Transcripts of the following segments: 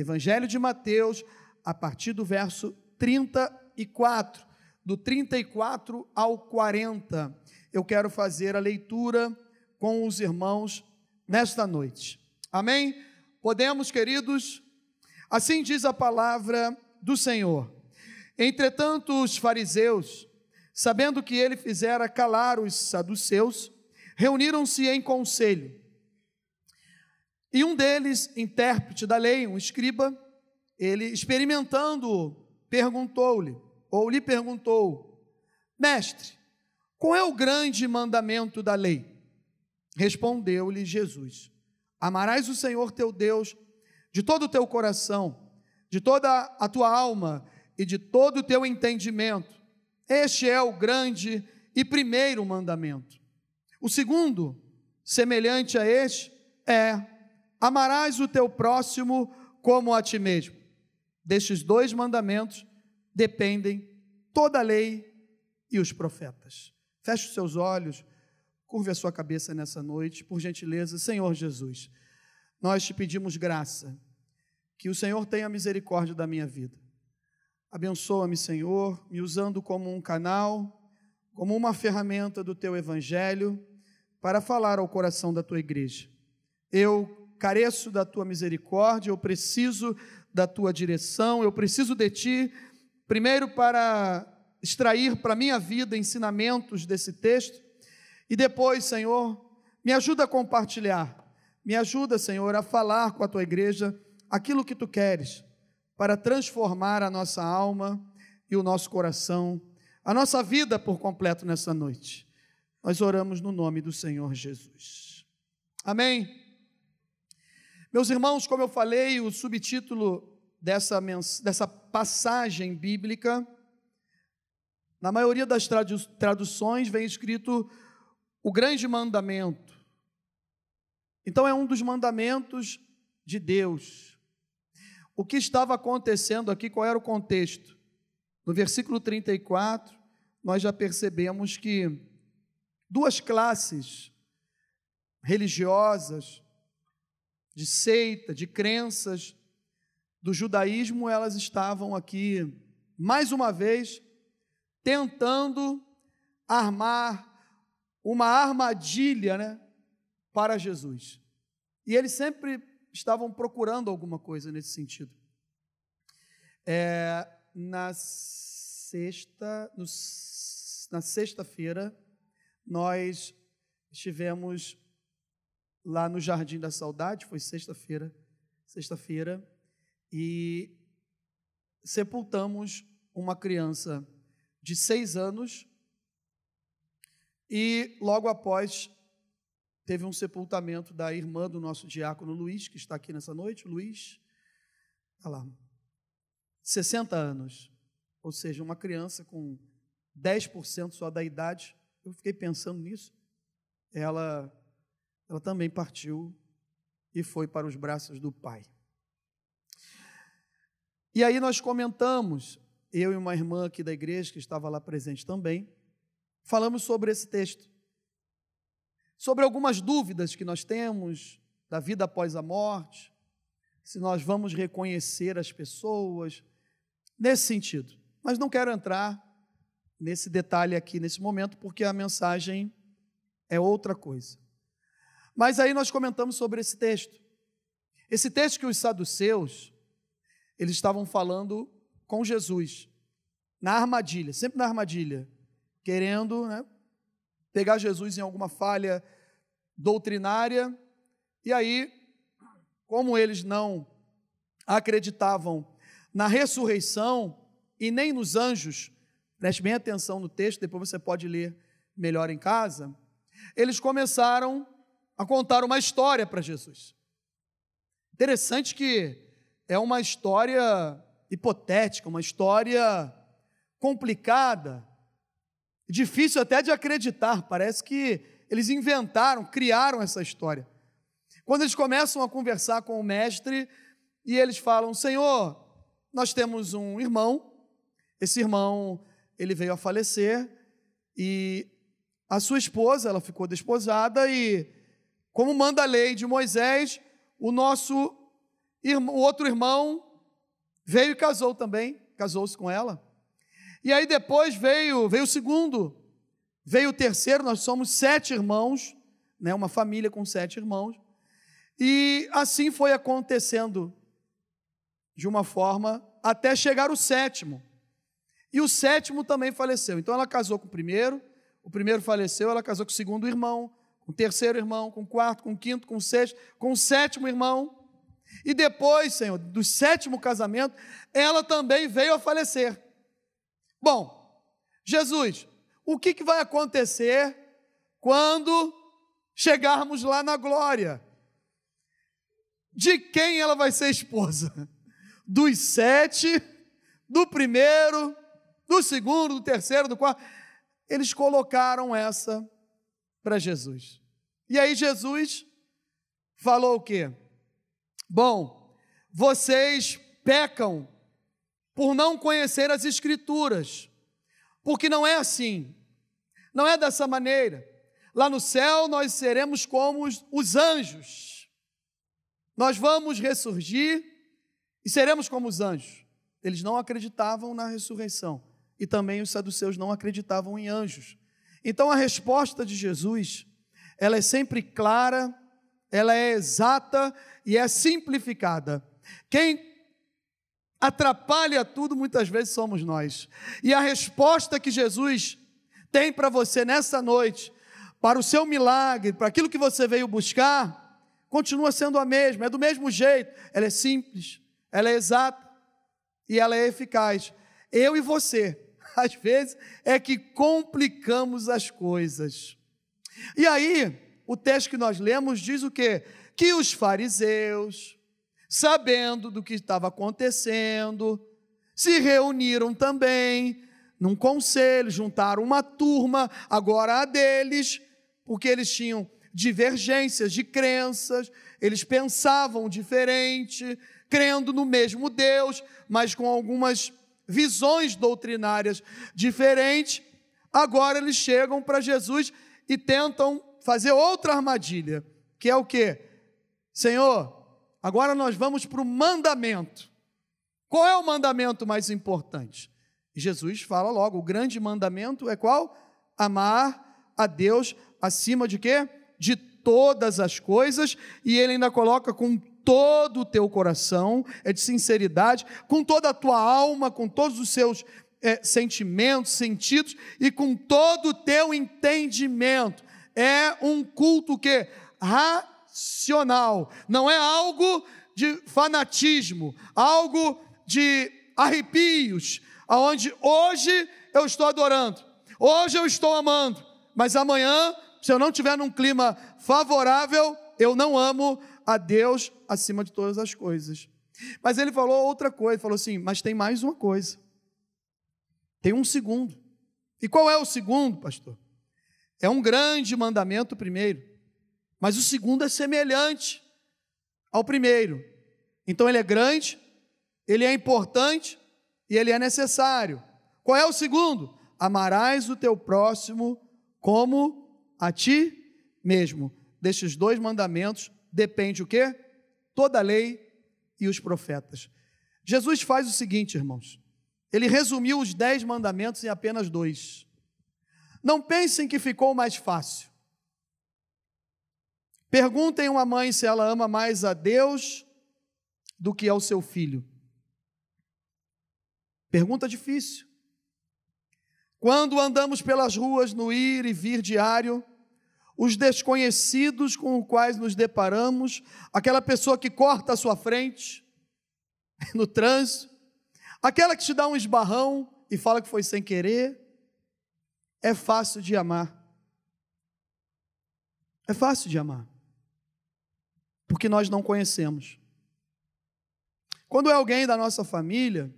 Evangelho de Mateus, a partir do verso 34, do 34 ao 40. Eu quero fazer a leitura com os irmãos nesta noite. Amém? Podemos, queridos? Assim diz a palavra do Senhor. Entretanto, os fariseus, sabendo que ele fizera calar os saduceus, reuniram-se em conselho. E um deles, intérprete da lei, um escriba, ele experimentando, perguntou-lhe, ou lhe perguntou: Mestre, qual é o grande mandamento da lei? Respondeu-lhe Jesus: Amarás o Senhor teu Deus de todo o teu coração, de toda a tua alma e de todo o teu entendimento. Este é o grande e primeiro mandamento. O segundo, semelhante a este, é: amarás o teu próximo como a ti mesmo. Destes dois mandamentos dependem toda a lei e os profetas. Feche os seus olhos, curve a sua cabeça nessa noite, por gentileza, Senhor Jesus. Nós te pedimos graça, que o Senhor tenha misericórdia da minha vida. Abençoa-me, Senhor, me usando como um canal, como uma ferramenta do teu evangelho para falar ao coração da tua igreja. Eu careço da tua misericórdia, eu preciso da tua direção, eu preciso de ti, primeiro para extrair para minha vida ensinamentos desse texto, e depois, Senhor, me ajuda a compartilhar, me ajuda, Senhor, a falar com a tua igreja aquilo que tu queres para transformar a nossa alma e o nosso coração, a nossa vida por completo nessa noite. Nós oramos no nome do Senhor Jesus. Amém. Meus irmãos, como eu falei, o subtítulo dessa, dessa passagem bíblica, na maioria das traduções vem escrito o grande mandamento. Então é um dos mandamentos de Deus. O que estava acontecendo aqui, qual era o contexto? No versículo 34, nós já percebemos que duas classes religiosas, de seita, de crenças do judaísmo, elas estavam aqui, mais uma vez, tentando armar uma armadilha né, para Jesus. E eles sempre estavam procurando alguma coisa nesse sentido. É, na sexta, no, na sexta-feira, nós estivemos lá no Jardim da Saudade, foi sexta-feira, sexta-feira, e sepultamos uma criança de seis anos e logo após teve um sepultamento da irmã do nosso diácono Luiz, que está aqui nessa noite, Luiz, olha lá, 60 anos, ou seja, uma criança com 10% só da idade, eu fiquei pensando nisso, ela, ela também partiu e foi para os braços do pai. E aí nós comentamos, eu e uma irmã aqui da igreja que estava lá presente também, falamos sobre esse texto sobre algumas dúvidas que nós temos da vida após a morte, se nós vamos reconhecer as pessoas, nesse sentido. Mas não quero entrar nesse detalhe aqui nesse momento, porque a mensagem é outra coisa. Mas aí nós comentamos sobre esse texto. Esse texto que os saduceus, eles estavam falando com Jesus, na armadilha, sempre na armadilha, querendo né, pegar Jesus em alguma falha doutrinária, e aí, como eles não acreditavam na ressurreição e nem nos anjos, preste bem atenção no texto, depois você pode ler melhor em casa, eles começaram a contar uma história para Jesus. Interessante que é uma história hipotética, uma história complicada, difícil até de acreditar. Parece que eles inventaram, criaram essa história. Quando eles começam a conversar com o mestre e eles falam: Senhor, nós temos um irmão, esse irmão ele veio a falecer e a sua esposa, ela ficou desposada e como manda a lei de Moisés, o nosso o outro irmão veio e casou também, casou-se com ela. E aí depois veio, veio o segundo, veio o terceiro, nós somos sete irmãos, né, uma família com sete irmãos. E assim foi acontecendo de uma forma até chegar o sétimo. E o sétimo também faleceu. Então ela casou com o primeiro, o primeiro faleceu, ela casou com o segundo irmão, com o terceiro irmão, com o quarto, com o quinto, com o sexto, com o sétimo irmão. E depois, Senhor, do sétimo casamento, ela também veio a falecer. Bom, Jesus, o que, que vai acontecer quando chegarmos lá na glória? De quem ela vai ser esposa? Dos sete, do primeiro, do segundo, do terceiro, do quarto. Eles colocaram essa para Jesus. E aí Jesus falou o quê? Bom, vocês pecam por não conhecer as Escrituras, porque não é assim, não é dessa maneira. Lá no céu nós seremos como os, os anjos, nós vamos ressurgir e seremos como os anjos. Eles não acreditavam na ressurreição e também os saduceus não acreditavam em anjos. Então a resposta de Jesus, ela é sempre clara, ela é exata e é simplificada. Quem atrapalha tudo muitas vezes somos nós. E a resposta que Jesus tem para você nessa noite, para o seu milagre, para aquilo que você veio buscar, continua sendo a mesma, é do mesmo jeito. Ela é simples, ela é exata e ela é eficaz. Eu e você, às vezes, é que complicamos as coisas. E aí, o texto que nós lemos diz o quê? Que os fariseus, sabendo do que estava acontecendo, se reuniram também num conselho, juntaram uma turma, agora a deles, porque eles tinham divergências de crenças, eles pensavam diferente, crendo no mesmo Deus, mas com algumas visões doutrinárias diferentes. Agora eles chegam para Jesus e tentam fazer outra armadilha, que é o que? Senhor, Agora nós vamos para o mandamento. Qual é o mandamento mais importante? Jesus fala logo, o grande mandamento é qual? Amar a Deus acima de quê? De todas as coisas, e ele ainda coloca com todo o teu coração, é de sinceridade, com toda a tua alma, com todos os seus é, sentimentos, sentidos e com todo o teu entendimento. É um culto que racional, não é algo de fanatismo, algo de arrepios, aonde hoje eu estou adorando, hoje eu estou amando, mas amanhã, se eu não tiver num clima favorável, eu não amo a Deus acima de todas as coisas. Mas ele falou outra coisa, falou assim: mas tem mais uma coisa. Tem um segundo. E qual é o segundo, pastor? É um grande mandamento primeiro. Mas o segundo é semelhante ao primeiro. Então ele é grande, ele é importante e ele é necessário. Qual é o segundo? Amarás o teu próximo como a ti mesmo. Destes dois mandamentos depende o quê? Toda a lei e os profetas. Jesus faz o seguinte, irmãos. Ele resumiu os dez mandamentos em apenas dois. Não pensem que ficou mais fácil. Perguntem uma mãe se ela ama mais a Deus do que ao seu filho. Pergunta difícil. Quando andamos pelas ruas no ir e vir diário, os desconhecidos com os quais nos deparamos, aquela pessoa que corta a sua frente no trânsito, aquela que te dá um esbarrão e fala que foi sem querer, é fácil de amar. É fácil de amar porque nós não conhecemos. Quando é alguém da nossa família,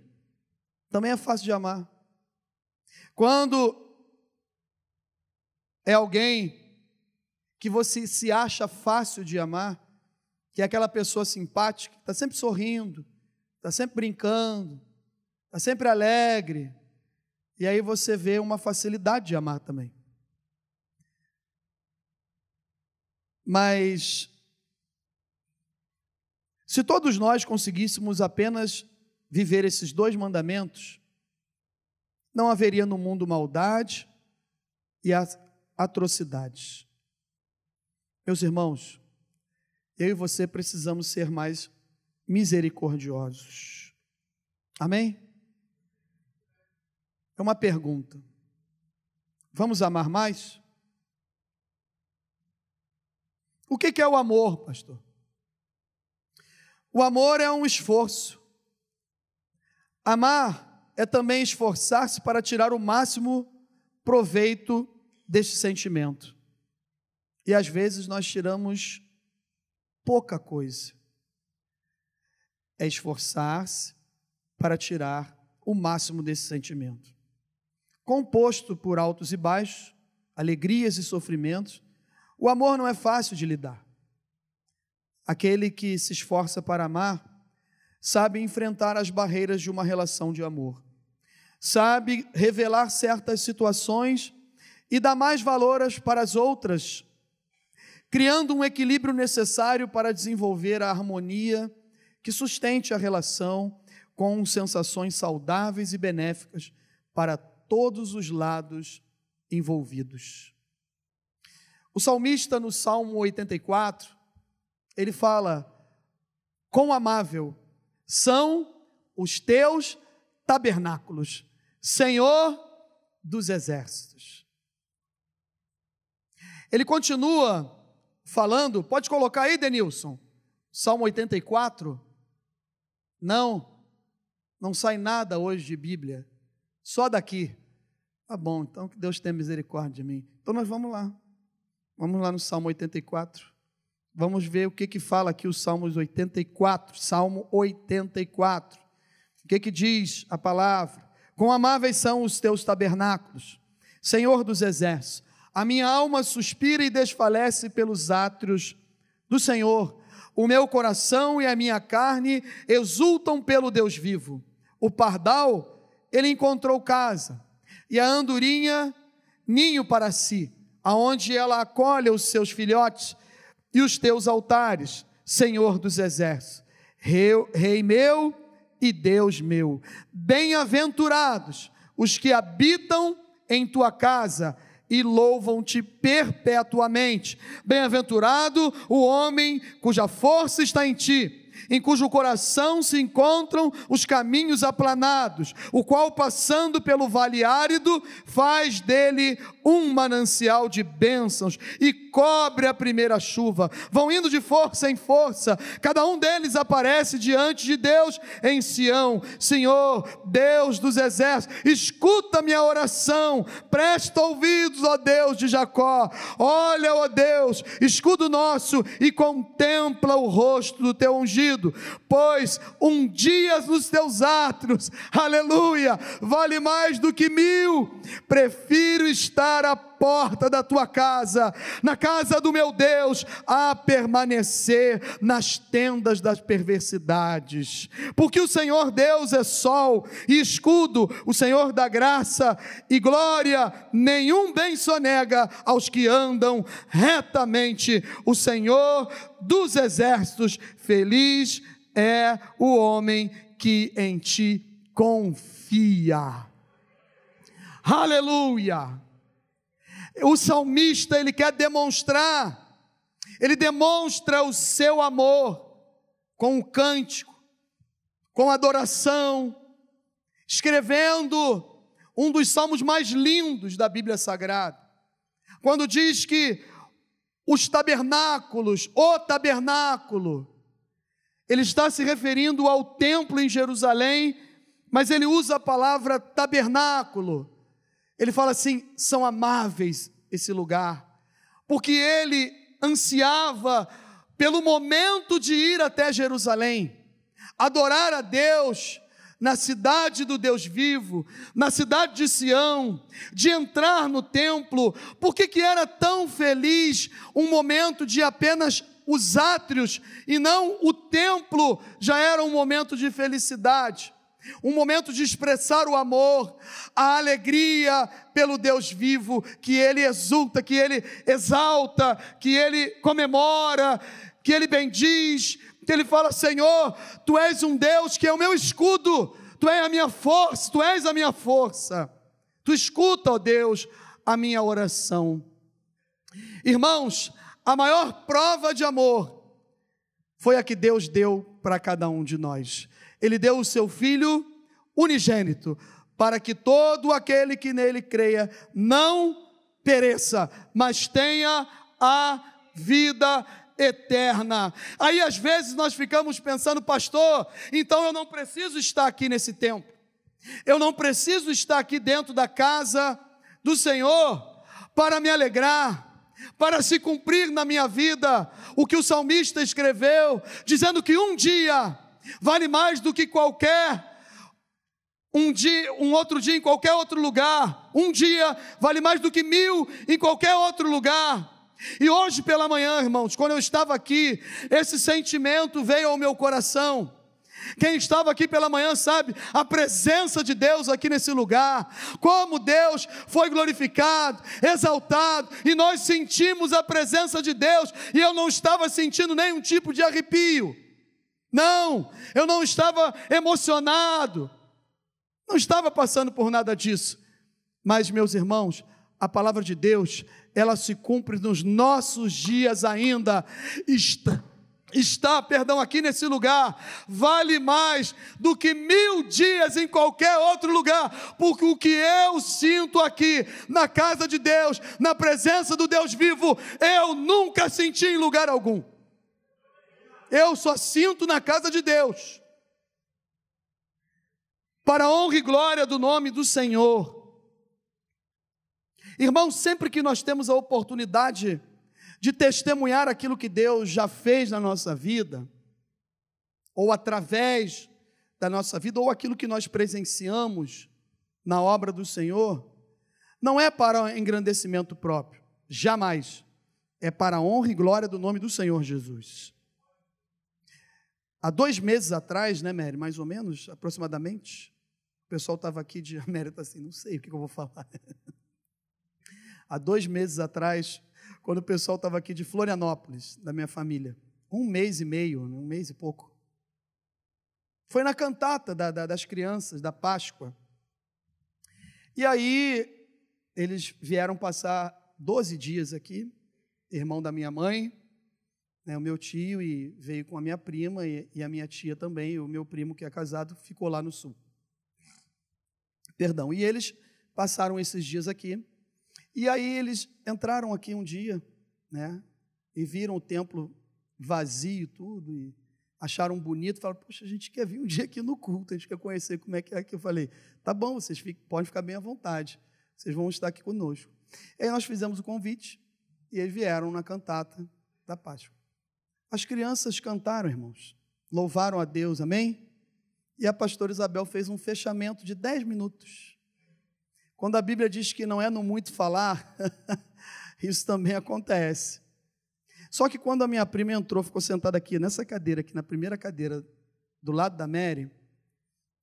também é fácil de amar. Quando é alguém que você se acha fácil de amar, que é aquela pessoa simpática, está sempre sorrindo, está sempre brincando, está sempre alegre, e aí você vê uma facilidade de amar também. Mas Se todos nós conseguíssemos apenas viver esses dois mandamentos, não haveria no mundo maldade e atrocidades. Meus irmãos, eu e você precisamos ser mais misericordiosos. Amém? Uma pergunta. Vamos amar mais? O que é o amor, pastor? O amor é um esforço. Amar é também esforçar-se para tirar o máximo proveito deste sentimento. E às vezes nós tiramos pouca coisa. É esforçar-se para tirar o máximo desse sentimento. Composto por altos e baixos, alegrias e sofrimentos, o amor não é fácil de lidar. Aquele que se esforça para amar sabe enfrentar as barreiras de uma relação de amor, sabe revelar certas situações e dar mais valor para as outras, criando um equilíbrio necessário para desenvolver a harmonia que sustente a relação com sensações saudáveis e benéficas para todos os lados envolvidos. O salmista, no Salmo 84, ele fala: Quão amável são os teus tabernáculos, Senhor dos exércitos. Ele continua falando, pode colocar aí, Denilson, Salmo 84. Não, não sai nada hoje de Bíblia, só daqui. Tá bom, então que Deus tenha misericórdia de mim. Então nós vamos lá. Vamos lá no Salmo 84. Vamos ver o que que fala aqui o Salmo 84, Salmo 84. O que que diz a palavra? Quão amáveis são os teus tabernáculos, Senhor dos exércitos. A minha alma suspira e desfalece pelos átrios do Senhor. O meu coração e a minha carne exultam pelo Deus vivo. O pardal, ele encontrou casa, e a andorinha, ninho para si aonde ela acolhe os seus filhotes e os teus altares, Senhor dos exércitos, Rei, Rei meu e Deus meu. Bem-aventurados os que habitam em tua casa e louvam-te perpetuamente. Bem-aventurado o homem cuja força está em ti em cujo coração se encontram os caminhos aplanados, o qual, passando pelo vale árido, faz dele um manancial de bênçãos e cobre a primeira chuva. Vão indo de força em força, cada um deles aparece diante de Deus em Sião. Senhor, Deus dos exércitos, escuta minha oração, presta ouvidos, ó Deus de Jacó. Olha, ó Deus, escudo nosso e contempla o rosto do teu ungido, pois um dia nos teus átrios, aleluia, vale mais do que mil. Prefiro estar a porta da tua casa, na casa do meu Deus, a permanecer nas tendas das perversidades. Porque o Senhor Deus é sol e escudo, o Senhor da graça e glória, nenhum bem sonega aos que andam retamente. O Senhor dos exércitos, feliz é o homem que em ti confia. Aleluia! O salmista, ele quer demonstrar, ele demonstra o seu amor com o cântico, com adoração, escrevendo um dos salmos mais lindos da Bíblia Sagrada. Quando diz que os tabernáculos, o tabernáculo, ele está se referindo ao templo em Jerusalém, mas ele usa a palavra tabernáculo ele fala assim: são amáveis esse lugar, porque ele ansiava pelo momento de ir até Jerusalém, adorar a Deus na cidade do Deus vivo, na cidade de Sião, de entrar no templo. Por que, que era tão feliz um momento de apenas os átrios e não o templo já era um momento de felicidade? Um momento de expressar o amor, a alegria pelo Deus vivo, que ele exulta, que ele exalta, que ele comemora, que ele bendiz, Então ele fala: Senhor, tu és um Deus que é o meu escudo, tu és a minha força, tu és a minha força. Tu escuta, ó Deus, a minha oração. Irmãos, a maior prova de amor foi a que Deus deu para cada um de nós. Ele deu o seu filho unigênito, para que todo aquele que nele creia não pereça, mas tenha a vida eterna. Aí às vezes nós ficamos pensando, pastor, então eu não preciso estar aqui nesse tempo. Eu não preciso estar aqui dentro da casa do Senhor para me alegrar, para se cumprir na minha vida o que o salmista escreveu, dizendo que um dia vale mais do que qualquer um dia, um outro dia em qualquer outro lugar. Um dia vale mais do que mil em qualquer outro lugar. E hoje pela manhã, irmãos, quando eu estava aqui, esse sentimento veio ao meu coração. Quem estava aqui pela manhã sabe a presença de Deus aqui nesse lugar, como Deus foi glorificado, exaltado, e nós sentimos a presença de Deus, e eu não estava sentindo nenhum tipo de arrepio, não, eu não estava emocionado, não estava passando por nada disso, mas meus irmãos, a palavra de Deus, ela se cumpre nos nossos dias ainda, está está, perdão, aqui nesse lugar, vale mais do que mil dias em qualquer outro lugar, porque o que eu sinto aqui, na casa de Deus, na presença do Deus vivo, eu nunca senti em lugar algum. Eu só sinto na casa de Deus. Para a honra e glória do nome do Senhor. Irmão, sempre que nós temos a oportunidade de testemunhar aquilo que Deus já fez na nossa vida, ou através da nossa vida, ou aquilo que nós presenciamos na obra do Senhor, não é para engrandecimento próprio, jamais. É para a honra e glória do nome do Senhor Jesus. Há dois meses atrás, né, Mary? Mais ou menos, aproximadamente. O pessoal estava aqui de. Mary está assim, não sei o que eu vou falar. Há dois meses atrás, quando o pessoal estava aqui de Florianópolis, da minha família. Um mês e meio, um mês e pouco. Foi na cantata da, da, das crianças, da Páscoa. E aí, eles vieram passar 12 dias aqui, irmão da minha mãe, né, o meu tio, e veio com a minha prima e, e a minha tia também, o meu primo que é casado, ficou lá no sul. Perdão. E eles passaram esses dias aqui. E aí eles entraram aqui um dia, né? E viram o templo vazio tudo e acharam bonito, falaram: "Poxa, a gente quer vir um dia aqui no culto, a gente quer conhecer como é que é aqui". Eu falei: "Tá bom, vocês fiquem, podem ficar bem à vontade. Vocês vão estar aqui conosco". E aí nós fizemos o convite e eles vieram na cantata da Páscoa. As crianças cantaram, irmãos. Louvaram a Deus, amém? E a pastora Isabel fez um fechamento de 10 minutos quando a Bíblia diz que não é no muito falar, isso também acontece. Só que quando a minha prima entrou, ficou sentada aqui nessa cadeira, aqui na primeira cadeira, do lado da Mary,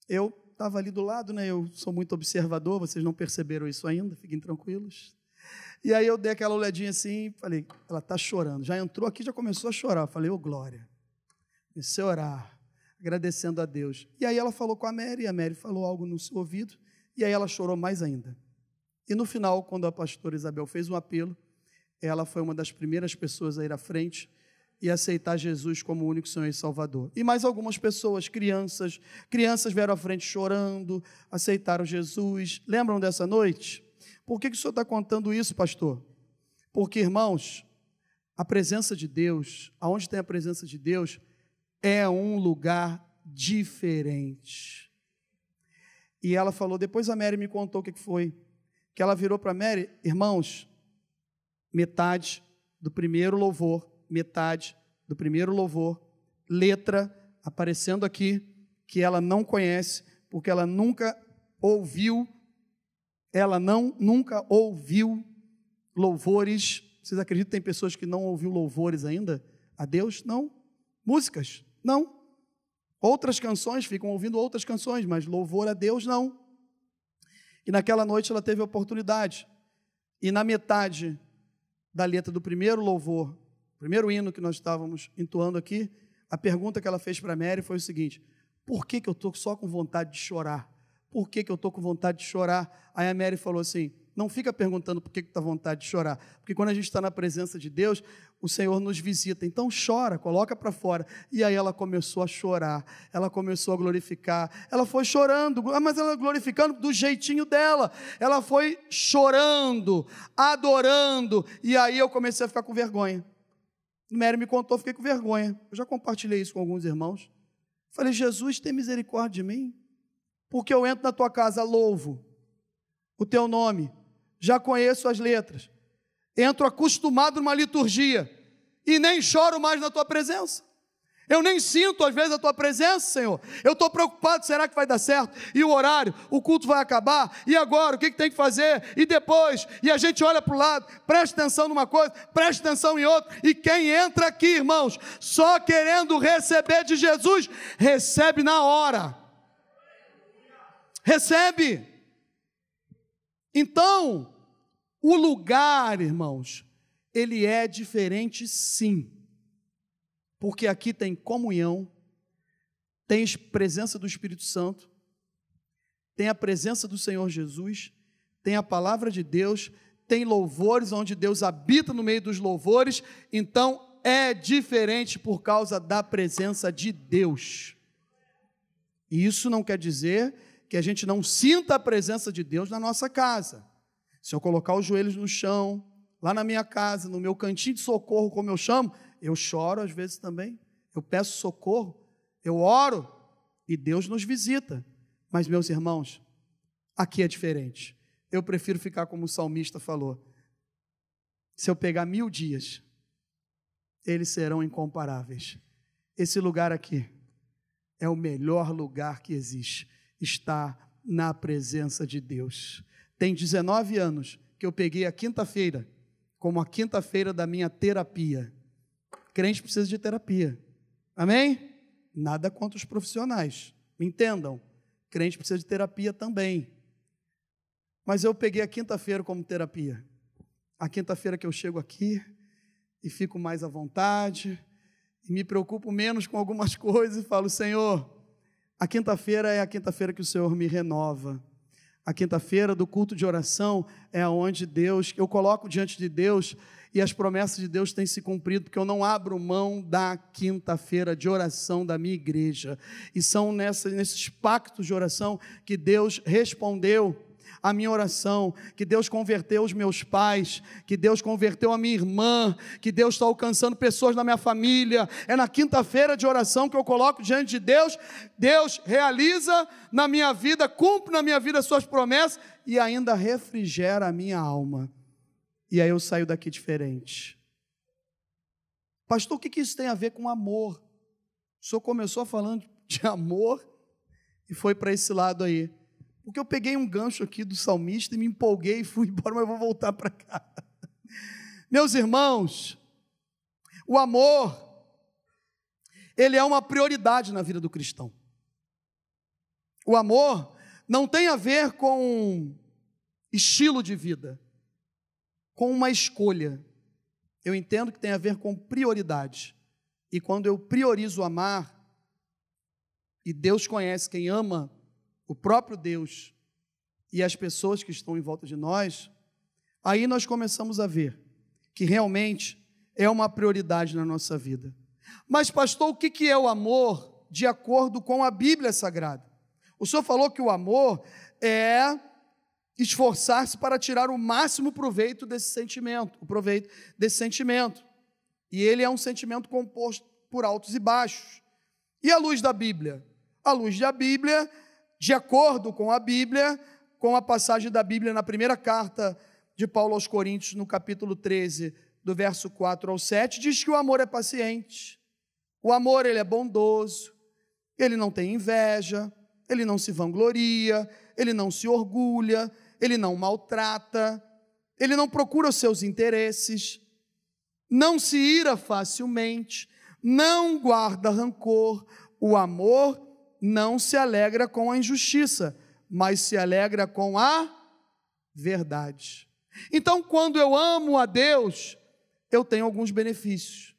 eu estava ali do lado, né? Eu sou muito observador, vocês não perceberam isso ainda, fiquem tranquilos. E aí eu dei aquela olhadinha assim, falei, ela está chorando. Já entrou aqui, já começou a chorar. Falei, ô oh, glória. Comecei a orar, agradecendo a Deus. E aí ela falou com a Mary, e a Mary falou algo no seu ouvido. E aí ela chorou mais ainda. E no final, quando a pastora Isabel fez um apelo, ela foi uma das primeiras pessoas a ir à frente e aceitar Jesus como único Senhor e Salvador. E mais algumas pessoas, crianças, crianças vieram à frente chorando, aceitaram Jesus. Lembram dessa noite? Por que, que o senhor está contando isso, pastor? Porque, irmãos, a presença de Deus, aonde tem a presença de Deus, é um lugar diferente. E ela falou, depois a Mary me contou o que foi. Que ela virou para Mary, irmãos, metade do primeiro louvor, metade do primeiro louvor, letra aparecendo aqui, que ela não conhece, porque ela nunca ouviu, ela não nunca ouviu louvores. Vocês acreditam que tem pessoas que não ouviu louvores ainda a Deus? Não. Músicas? Não. Outras canções, ficam ouvindo outras canções, mas louvor a Deus não. E naquela noite ela teve a oportunidade. E na metade da letra do primeiro louvor, primeiro hino que nós estávamos entoando aqui, a pergunta que ela fez para Mary foi o seguinte: por que, que eu estou só com vontade de chorar? Por que, que eu estou com vontade de chorar? Aí a Mary falou assim: não fica perguntando por que está vontade de chorar, porque quando a gente está na presença de Deus, o Senhor nos visita. Então chora, coloca para fora. E aí ela começou a chorar, ela começou a glorificar. Ela foi chorando, mas ela glorificando do jeitinho dela. Ela foi chorando, adorando. E aí eu comecei a ficar com vergonha. Mary me contou, fiquei com vergonha. Eu já compartilhei isso com alguns irmãos. Falei, Jesus, tem misericórdia de mim, porque eu entro na tua casa, louvo o teu nome, já conheço as letras, entro acostumado numa liturgia e nem choro mais na tua presença. Eu nem sinto às vezes a tua presença, Senhor. Eu estou preocupado, será que vai dar certo? E o horário, o culto vai acabar? E agora, o que, que tem que fazer? E depois? E a gente olha para o lado, presta atenção numa coisa, presta atenção em outra. E quem entra aqui, irmãos, só querendo receber de Jesus, recebe na hora. Recebe. Então, o lugar, irmãos, ele é diferente sim. Porque aqui tem comunhão, tem presença do Espírito Santo, tem a presença do Senhor Jesus, tem a palavra de Deus, tem louvores onde Deus habita no meio dos louvores, então é diferente por causa da presença de Deus. E isso não quer dizer que a gente não sinta a presença de Deus na nossa casa. Se eu colocar os joelhos no chão, lá na minha casa, no meu cantinho de socorro, como eu chamo, eu choro às vezes também. Eu peço socorro, eu oro e Deus nos visita. Mas, meus irmãos, aqui é diferente. Eu prefiro ficar como o salmista falou. Se eu pegar mil dias, eles serão incomparáveis. Esse lugar aqui é o melhor lugar que existe está na presença de Deus. Tem 19 anos que eu peguei a quinta-feira como a quinta-feira da minha terapia. Crente precisa de terapia. Amém? Nada contra os profissionais. Me entendam. Crente precisa de terapia também. Mas eu peguei a quinta-feira como terapia. A quinta-feira que eu chego aqui e fico mais à vontade, e me preocupo menos com algumas coisas e falo: Senhor, a quinta-feira é a quinta-feira que o Senhor me renova. A quinta-feira do culto de oração é onde Deus, eu coloco diante de Deus e as promessas de Deus têm se cumprido, porque eu não abro mão da quinta-feira de oração da minha igreja. E são nessa, nesses pactos de oração que Deus respondeu a minha oração, que Deus converteu os meus pais, que Deus converteu a minha irmã, que Deus está alcançando pessoas na minha família. É na quinta-feira de oração que eu coloco diante de Deus, Deus realiza na minha vida, cumpre na minha vida as suas promessas e ainda refrigera a minha alma. E aí eu saio daqui diferente. Pastor, o que isso tem a ver com amor? O senhor começou falando de amor e foi para esse lado aí. Porque eu peguei um gancho aqui do salmista e me empolguei e fui embora, mas eu vou voltar para cá. Meus irmãos, o amor, ele é uma prioridade na vida do cristão. O amor não tem a ver com estilo de vida, com uma escolha. Eu entendo que tem a ver com prioridade. E quando eu priorizo amar, e Deus conhece quem ama o próprio Deus e as pessoas que estão em volta de nós, aí nós começamos a ver que realmente é uma prioridade na nossa vida. Mas, pastor, o que é o amor de acordo com a Bíblia Sagrada? O senhor falou que o amor é esforçar-se para tirar o máximo proveito desse sentimento, o proveito desse sentimento. E ele é um sentimento composto por altos e baixos. E a luz da Bíblia? A luz da Bíblia de acordo com a Bíblia, com a passagem da Bíblia na primeira carta de Paulo aos Coríntios, no capítulo 13, do verso 4 ao 7, diz que o amor é paciente. O amor ele é bondoso, ele não tem inveja, ele não se vangloria, ele não se orgulha, ele não maltrata, ele não procura os seus interesses, não se ira facilmente, não guarda rancor. O amor não se alegra com a injustiça, mas se alegra com a verdade. Então, quando eu amo a Deus, eu tenho alguns benefícios.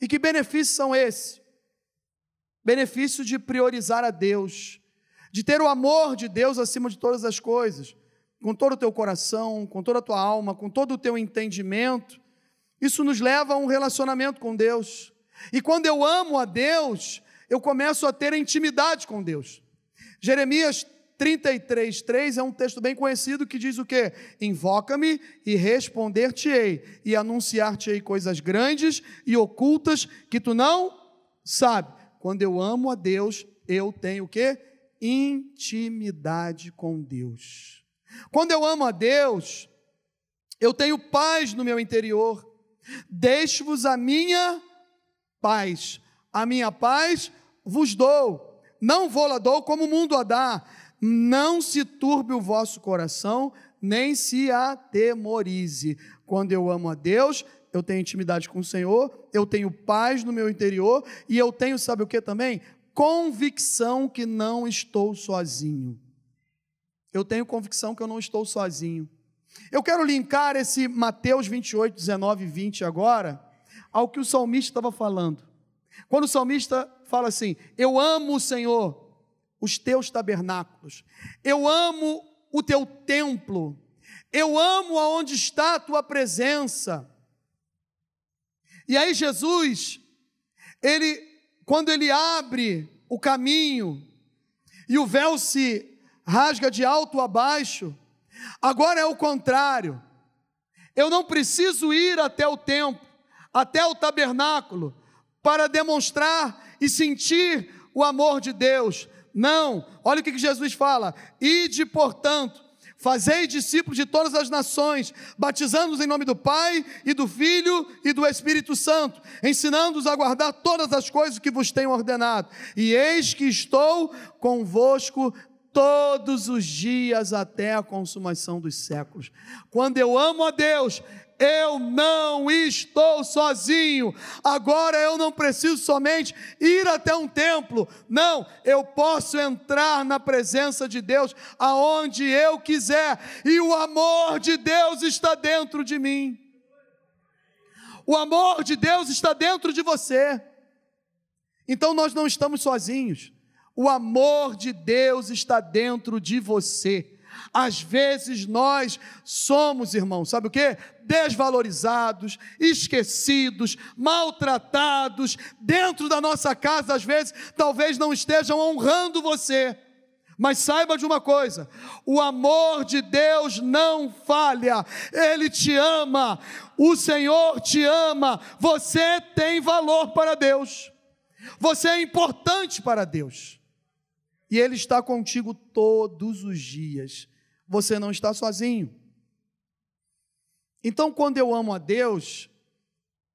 E que benefícios são esses? benefício de priorizar a Deus, de ter o amor de Deus acima de todas as coisas, com todo o teu coração, com toda a tua alma, com todo o teu entendimento. Isso nos leva a um relacionamento com Deus. E quando eu amo a Deus, eu começo a ter intimidade com Deus. Jeremias 33, 3 é um texto bem conhecido que diz o quê? Invoca-me e responder-te-ei, e anunciar-te-ei coisas grandes e ocultas que tu não sabe. Quando eu amo a Deus, eu tenho o quê? Intimidade com Deus. Quando eu amo a Deus, eu tenho paz no meu interior. Deixo-vos a minha paz. A minha paz vos dou. Não vou lá dou como o mundo a dá não se turbe o vosso coração, nem se atemorize. Quando eu amo a Deus, eu tenho intimidade com o Senhor, eu tenho paz no meu interior e eu tenho, sabe o que também? Convicção que não estou sozinho. Eu tenho convicção que eu não estou sozinho. Eu quero linkar esse Mateus 28, 19 e 20 agora ao que o salmista estava falando. Quando o salmista fala assim: Eu amo Senhor, os teus tabernáculos. Eu amo o teu templo. Eu amo aonde está a tua presença. E aí Jesus, ele quando ele abre o caminho e o véu se rasga de alto a baixo, agora é o contrário. Eu não preciso ir até o templo, até o tabernáculo para demonstrar e sentir o amor de Deus. Não, olha o que Jesus fala: ide, portanto, fazei discípulos de todas as nações, batizando-os em nome do Pai e do Filho e do Espírito Santo, ensinando-os a guardar todas as coisas que vos tenho ordenado. E eis que estou convosco todos os dias até a consumação dos séculos. Quando eu amo a Deus, eu não estou sozinho. Agora eu não preciso somente ir até um templo. Não, eu posso entrar na presença de Deus aonde eu quiser, e o amor de Deus está dentro de mim. O amor de Deus está dentro de você. Então nós não estamos sozinhos. O amor de Deus está dentro de você. Às vezes nós somos, irmãos, sabe o que? Desvalorizados, esquecidos, maltratados, dentro da nossa casa, às vezes, talvez não estejam honrando você. Mas saiba de uma coisa: o amor de Deus não falha, Ele te ama, o Senhor te ama, você tem valor para Deus, você é importante para Deus, e Ele está contigo todos os dias você não está sozinho. Então, quando eu amo a Deus,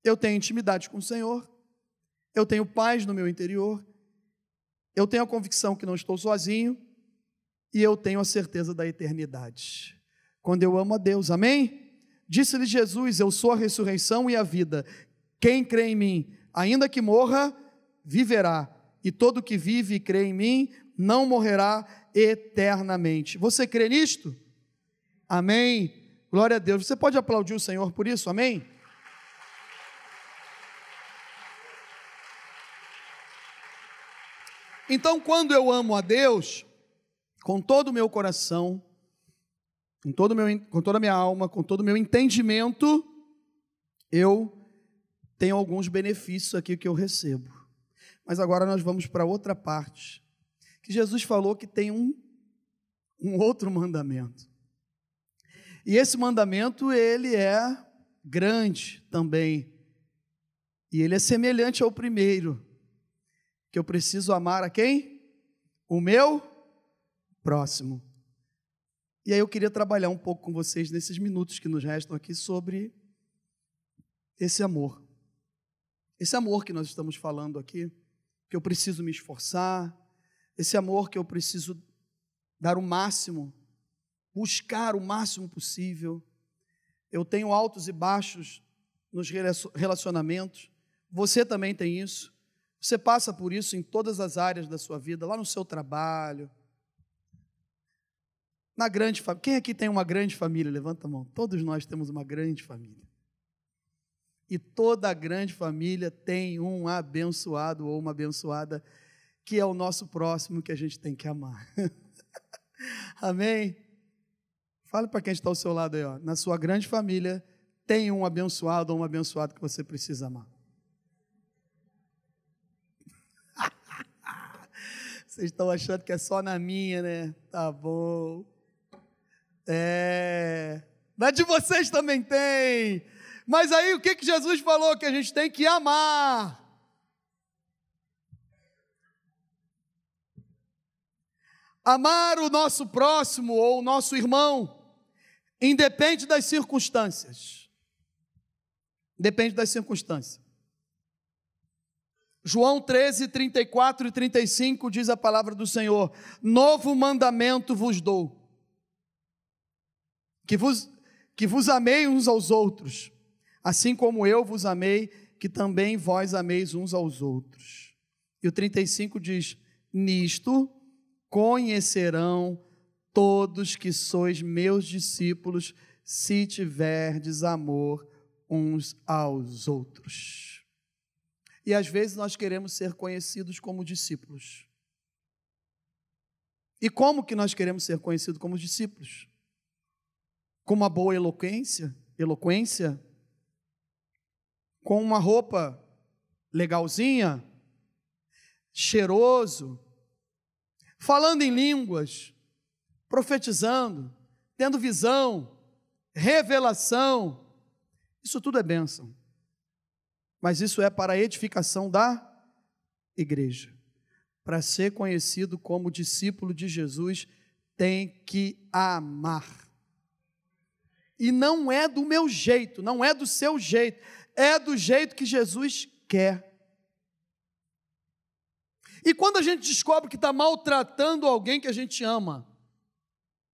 eu tenho intimidade com o Senhor, eu tenho paz no meu interior, eu tenho a convicção que não estou sozinho e eu tenho a certeza da eternidade. Quando eu amo a Deus, amém? Disse-lhe Jesus: Eu sou a ressurreição e a vida. Quem crê em mim, ainda que morra, viverá, e todo que vive e crê em mim não morrerá eternamente. Você crê nisto? Amém. Glória a Deus. Você pode aplaudir o Senhor por isso? Amém. Então, quando eu amo a Deus, com todo o meu coração, com, todo meu, com toda a minha alma, com todo o meu entendimento, eu tenho alguns benefícios aqui que eu recebo. Mas agora nós vamos para outra parte que Jesus falou que tem um, um outro mandamento. E esse mandamento, ele é grande também. E ele é semelhante ao primeiro, que eu preciso amar a quem? O meu próximo. E aí eu queria trabalhar um pouco com vocês nesses minutos que nos restam aqui sobre esse amor. Esse amor que nós estamos falando aqui, que eu preciso me esforçar, esse amor que eu preciso dar o máximo, buscar o máximo possível. Eu tenho altos e baixos nos relacionamentos. Você também tem isso. Você passa por isso em todas as áreas da sua vida, lá no seu trabalho. Na grande família. Quem aqui tem uma grande família? Levanta a mão. Todos nós temos uma grande família. E toda grande família tem um abençoado ou uma abençoada que é o nosso próximo que a gente tem que amar. Amém? Fale para quem está ao seu lado aí, ó. Na sua grande família, tem um abençoado ou um abençoado que você precisa amar. Vocês estão achando que é só na minha, né? Tá bom. É. Na de vocês também tem. Mas aí o que, que Jesus falou? Que a gente tem que amar. Amar o nosso próximo ou o nosso irmão, independe das circunstâncias. Depende das circunstâncias. João 13, 34 e 35 diz a palavra do Senhor: Novo mandamento vos dou, que vos, que vos amei uns aos outros, assim como eu vos amei, que também vós ameis uns aos outros. E o 35 diz: Nisto conhecerão todos que sois meus discípulos, se tiverdes amor uns aos outros. E às vezes nós queremos ser conhecidos como discípulos. E como que nós queremos ser conhecidos como discípulos? Com uma boa eloquência, eloquência, com uma roupa legalzinha, cheiroso, falando em línguas, profetizando, tendo visão, revelação. Isso tudo é bênção. Mas isso é para a edificação da igreja. Para ser conhecido como discípulo de Jesus, tem que amar. E não é do meu jeito, não é do seu jeito, é do jeito que Jesus quer. E quando a gente descobre que está maltratando alguém que a gente ama,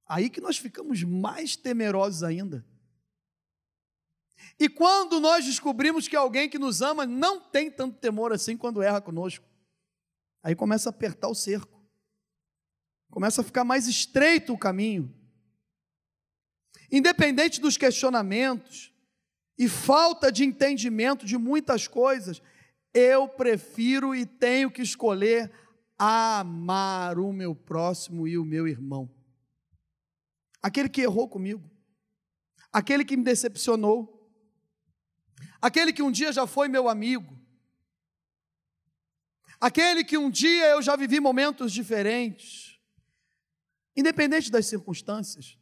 aí que nós ficamos mais temerosos ainda. E quando nós descobrimos que alguém que nos ama não tem tanto temor assim quando erra conosco, aí começa a apertar o cerco, começa a ficar mais estreito o caminho. Independente dos questionamentos e falta de entendimento de muitas coisas, eu prefiro e tenho que escolher amar o meu próximo e o meu irmão. Aquele que errou comigo, aquele que me decepcionou, aquele que um dia já foi meu amigo, aquele que um dia eu já vivi momentos diferentes, independente das circunstâncias,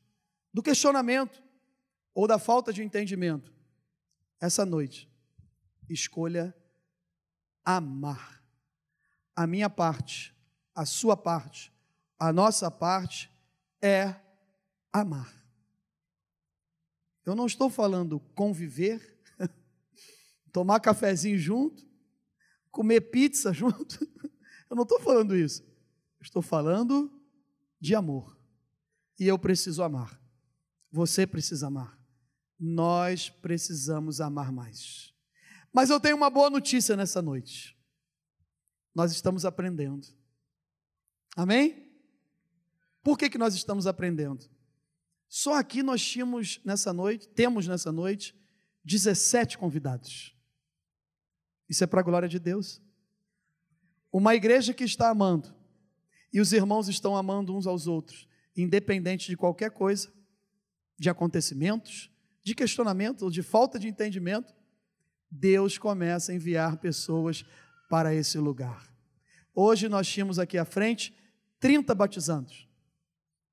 do questionamento ou da falta de entendimento, essa noite, escolha amar. A minha parte, a sua parte, a nossa parte é amar. Eu não estou falando conviver, tomar cafezinho junto, comer pizza junto. Eu não estou falando isso. estou falando de amor. E eu preciso amar. Você precisa amar. Nós precisamos amar mais. Mas eu tenho uma boa notícia nessa noite. Nós estamos aprendendo. Amém? Por que, que nós estamos aprendendo? Só aqui nós tínhamos nessa noite, temos nessa noite, 17 convidados. Isso é para a glória de Deus. Uma igreja que está amando, e os irmãos estão amando uns aos outros, independente de qualquer coisa, de acontecimentos, de questionamento de falta de entendimento, Deus começa a enviar pessoas para esse lugar. Hoje nós tínhamos aqui à frente 30 batizandos.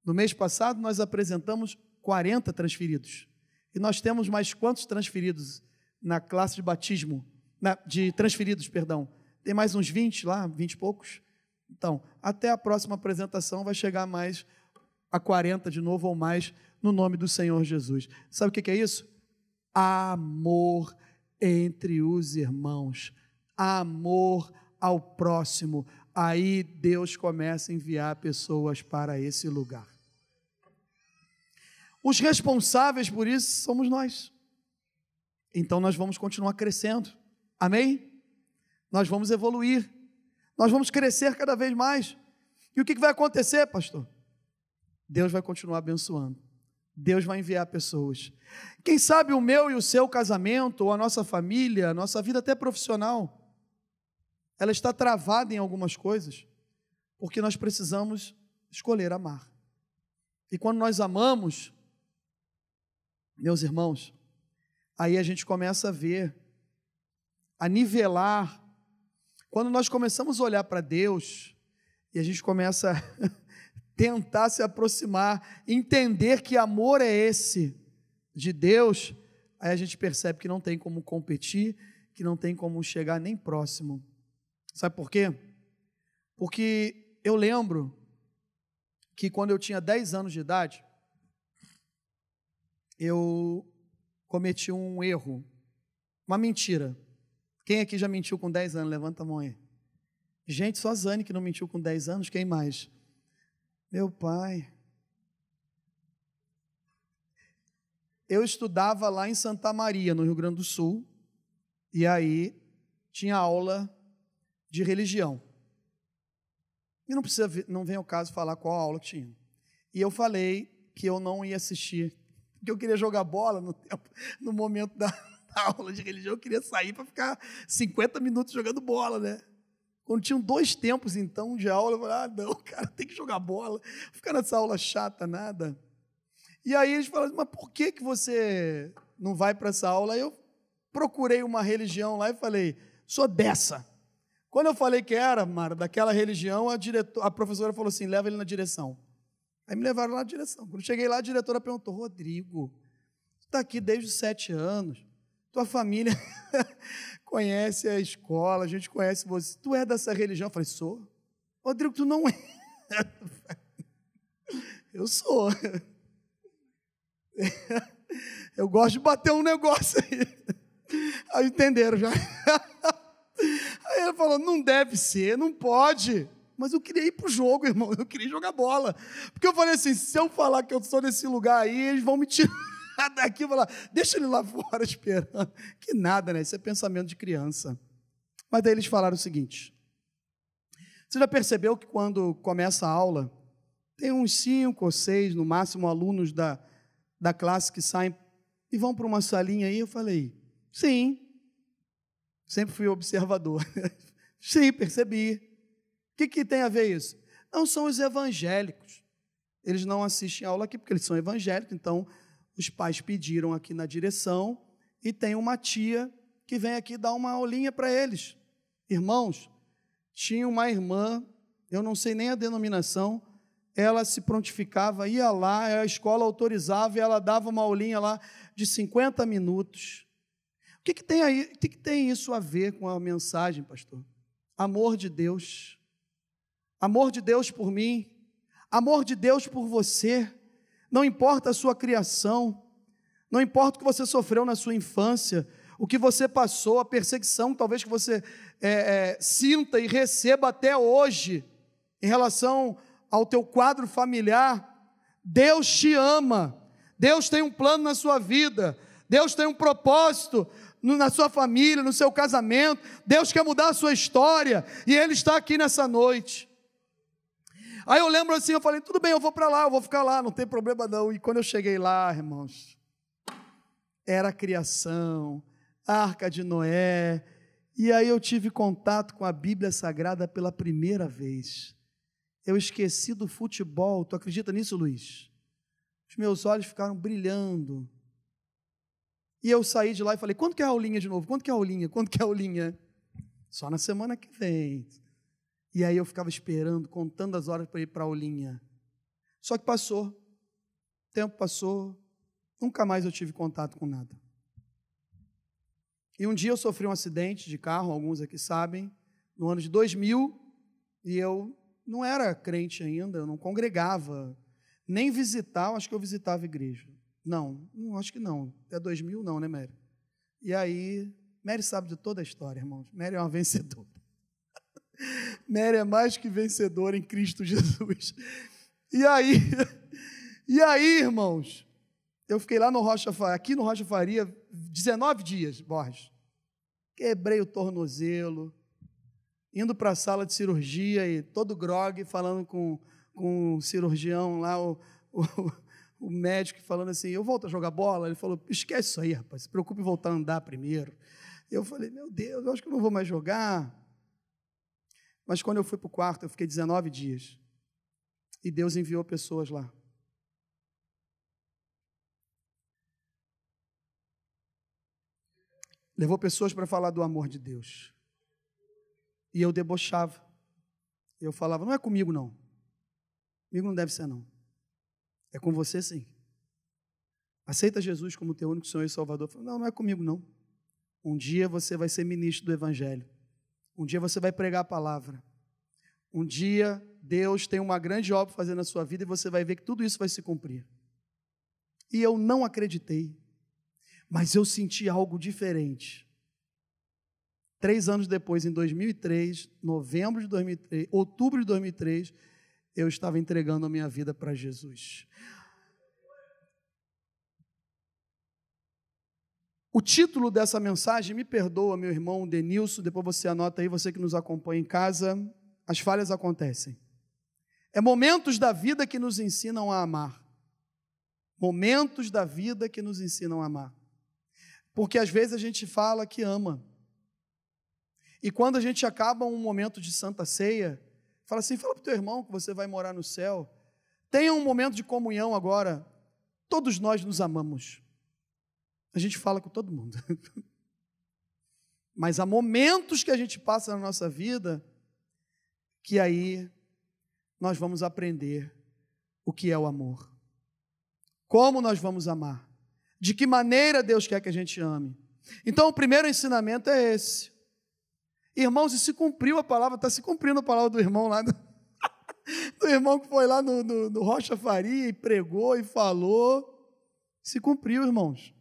No mês passado nós apresentamos 40 transferidos. E nós temos mais quantos transferidos na classe de batismo, na, de transferidos, perdão? Tem mais uns 20 lá, 20 e poucos. Então, até a próxima apresentação vai chegar mais a 40 de novo ou mais no nome do Senhor Jesus. Sabe o que é isso? Amor entre os irmãos, amor ao próximo. Aí Deus começa a enviar pessoas para esse lugar. Os responsáveis por isso somos nós. Então nós vamos continuar crescendo. Amém? Nós vamos evoluir. Nós vamos crescer cada vez mais. E o que vai acontecer, pastor? Deus vai continuar abençoando. Deus vai enviar pessoas. Quem sabe o meu e o seu casamento, ou a nossa família, a nossa vida até profissional, ela está travada em algumas coisas. Porque nós precisamos escolher amar. E quando nós amamos, meus irmãos, aí a gente começa a ver, a nivelar. Quando nós começamos a olhar para Deus e a gente começa tentar se aproximar, entender que amor é esse de Deus, aí a gente percebe que não tem como competir, que não tem como chegar nem próximo. Sabe por quê? Porque eu lembro que quando eu tinha 10 anos de idade, eu cometi um erro, uma mentira. Quem aqui já mentiu com 10 anos? Levanta a mão aí. Gente, só Zane que não mentiu com 10 anos, quem mais? Meu pai. Eu estudava lá em Santa Maria, no Rio Grande do Sul, e aí tinha aula de religião. E não precisa, não vem o caso falar qual aula que tinha. E eu falei que eu não ia assistir, porque eu queria jogar bola no, tempo, no momento da, da aula de religião, eu queria sair para ficar 50 minutos jogando bola, né? Quando tinham dois tempos, então, de aula, eu falei, ah, não, cara, tem que jogar bola, ficar nessa aula chata, nada. E aí eles falaram, mas por que, que você não vai para essa aula? Aí eu procurei uma religião lá e falei, sou dessa. Quando eu falei que era, Mara, daquela religião, a, diretor, a professora falou assim: leva ele na direção. Aí me levaram lá na direção. Quando cheguei lá, a diretora perguntou: Rodrigo, tu está aqui desde os sete anos, tua família conhece a escola, a gente conhece você. Tu é dessa religião? Eu falei: sou. Rodrigo, tu não é. Eu sou. Eu gosto de bater um negócio aí. Aí entenderam já. Aí ele falou: não deve ser, não pode. Mas eu queria ir para o jogo, irmão, eu queria jogar bola. Porque eu falei assim: se eu falar que eu estou nesse lugar aí, eles vão me tirar daqui e falar: deixa ele lá fora esperando. Que nada, né? Isso é pensamento de criança. Mas daí eles falaram o seguinte: você já percebeu que quando começa a aula, tem uns cinco ou seis, no máximo, alunos da, da classe que saem e vão para uma salinha aí? Eu falei: sim. Sempre fui observador. Sim, percebi. O que, que tem a ver isso? Não são os evangélicos. Eles não assistem aula aqui porque eles são evangélicos, então os pais pediram aqui na direção e tem uma tia que vem aqui dar uma aulinha para eles. Irmãos, tinha uma irmã, eu não sei nem a denominação, ela se prontificava, ia lá, a escola autorizava e ela dava uma aulinha lá de 50 minutos que, que, tem aí, o que, que tem isso a ver com a mensagem, pastor? Amor de Deus. Amor de Deus por mim. Amor de Deus por você. Não importa a sua criação. Não importa o que você sofreu na sua infância. O que você passou, a perseguição talvez que você é, é, sinta e receba até hoje em relação ao teu quadro familiar. Deus te ama. Deus tem um plano na sua vida. Deus tem um propósito na sua família, no seu casamento. Deus quer mudar a sua história e Ele está aqui nessa noite. Aí eu lembro assim, eu falei, tudo bem, eu vou para lá, eu vou ficar lá, não tem problema não. E quando eu cheguei lá, irmãos, era a criação, a arca de Noé, e aí eu tive contato com a Bíblia Sagrada pela primeira vez. Eu esqueci do futebol, tu acredita nisso, Luiz? Os meus olhos ficaram brilhando. E eu saí de lá e falei: quando que é a aulinha de novo? Quando que é a aulinha? Quando que é a aulinha? Só na semana que vem. E aí eu ficava esperando, contando as horas para ir para a aulinha. Só que passou. O tempo passou. Nunca mais eu tive contato com nada. E um dia eu sofri um acidente de carro, alguns aqui sabem, no ano de 2000, e eu não era crente ainda, eu não congregava, nem visitar, acho que eu visitava igreja. Não, não acho que não. Até 2000 não, né, Mary? E aí, Mary sabe de toda a história, irmãos. Mary é uma vencedora. Mary é mais que vencedora em Cristo Jesus. E aí, e aí, irmãos, eu fiquei lá no Rocha aqui no Rocha Faria, 19 dias, Borges. Quebrei o tornozelo, indo para a sala de cirurgia e todo grog, falando com, com o cirurgião lá, o, o o médico falando assim: eu volto a jogar bola. Ele falou: esquece isso aí, rapaz, se preocupe em voltar a andar primeiro. Eu falei: meu Deus, eu acho que eu não vou mais jogar. Mas quando eu fui para o quarto, eu fiquei 19 dias. E Deus enviou pessoas lá. Levou pessoas para falar do amor de Deus. E eu debochava. Eu falava, não é comigo não. Comigo não deve ser não. É com você sim. Aceita Jesus como teu único Senhor e Salvador. Falei, não, não é comigo não. Um dia você vai ser ministro do Evangelho. Um dia você vai pregar a palavra. Um dia Deus tem uma grande obra fazer na sua vida e você vai ver que tudo isso vai se cumprir. E eu não acreditei, mas eu senti algo diferente. Três anos depois, em 2003, novembro de 2003, outubro de 2003, eu estava entregando a minha vida para Jesus. O título dessa mensagem, me perdoa, meu irmão Denilson, depois você anota aí, você que nos acompanha em casa, as falhas acontecem. É momentos da vida que nos ensinam a amar. Momentos da vida que nos ensinam a amar. Porque às vezes a gente fala que ama. E quando a gente acaba um momento de santa ceia, fala assim: fala para o teu irmão que você vai morar no céu. Tenha um momento de comunhão agora. Todos nós nos amamos. A gente fala com todo mundo. Mas há momentos que a gente passa na nossa vida que aí nós vamos aprender o que é o amor. Como nós vamos amar? De que maneira Deus quer que a gente ame? Então, o primeiro ensinamento é esse. Irmãos, e se cumpriu a palavra, está se cumprindo a palavra do irmão lá, do, do irmão que foi lá no, no, no Rocha Faria e pregou e falou. Se cumpriu, irmãos.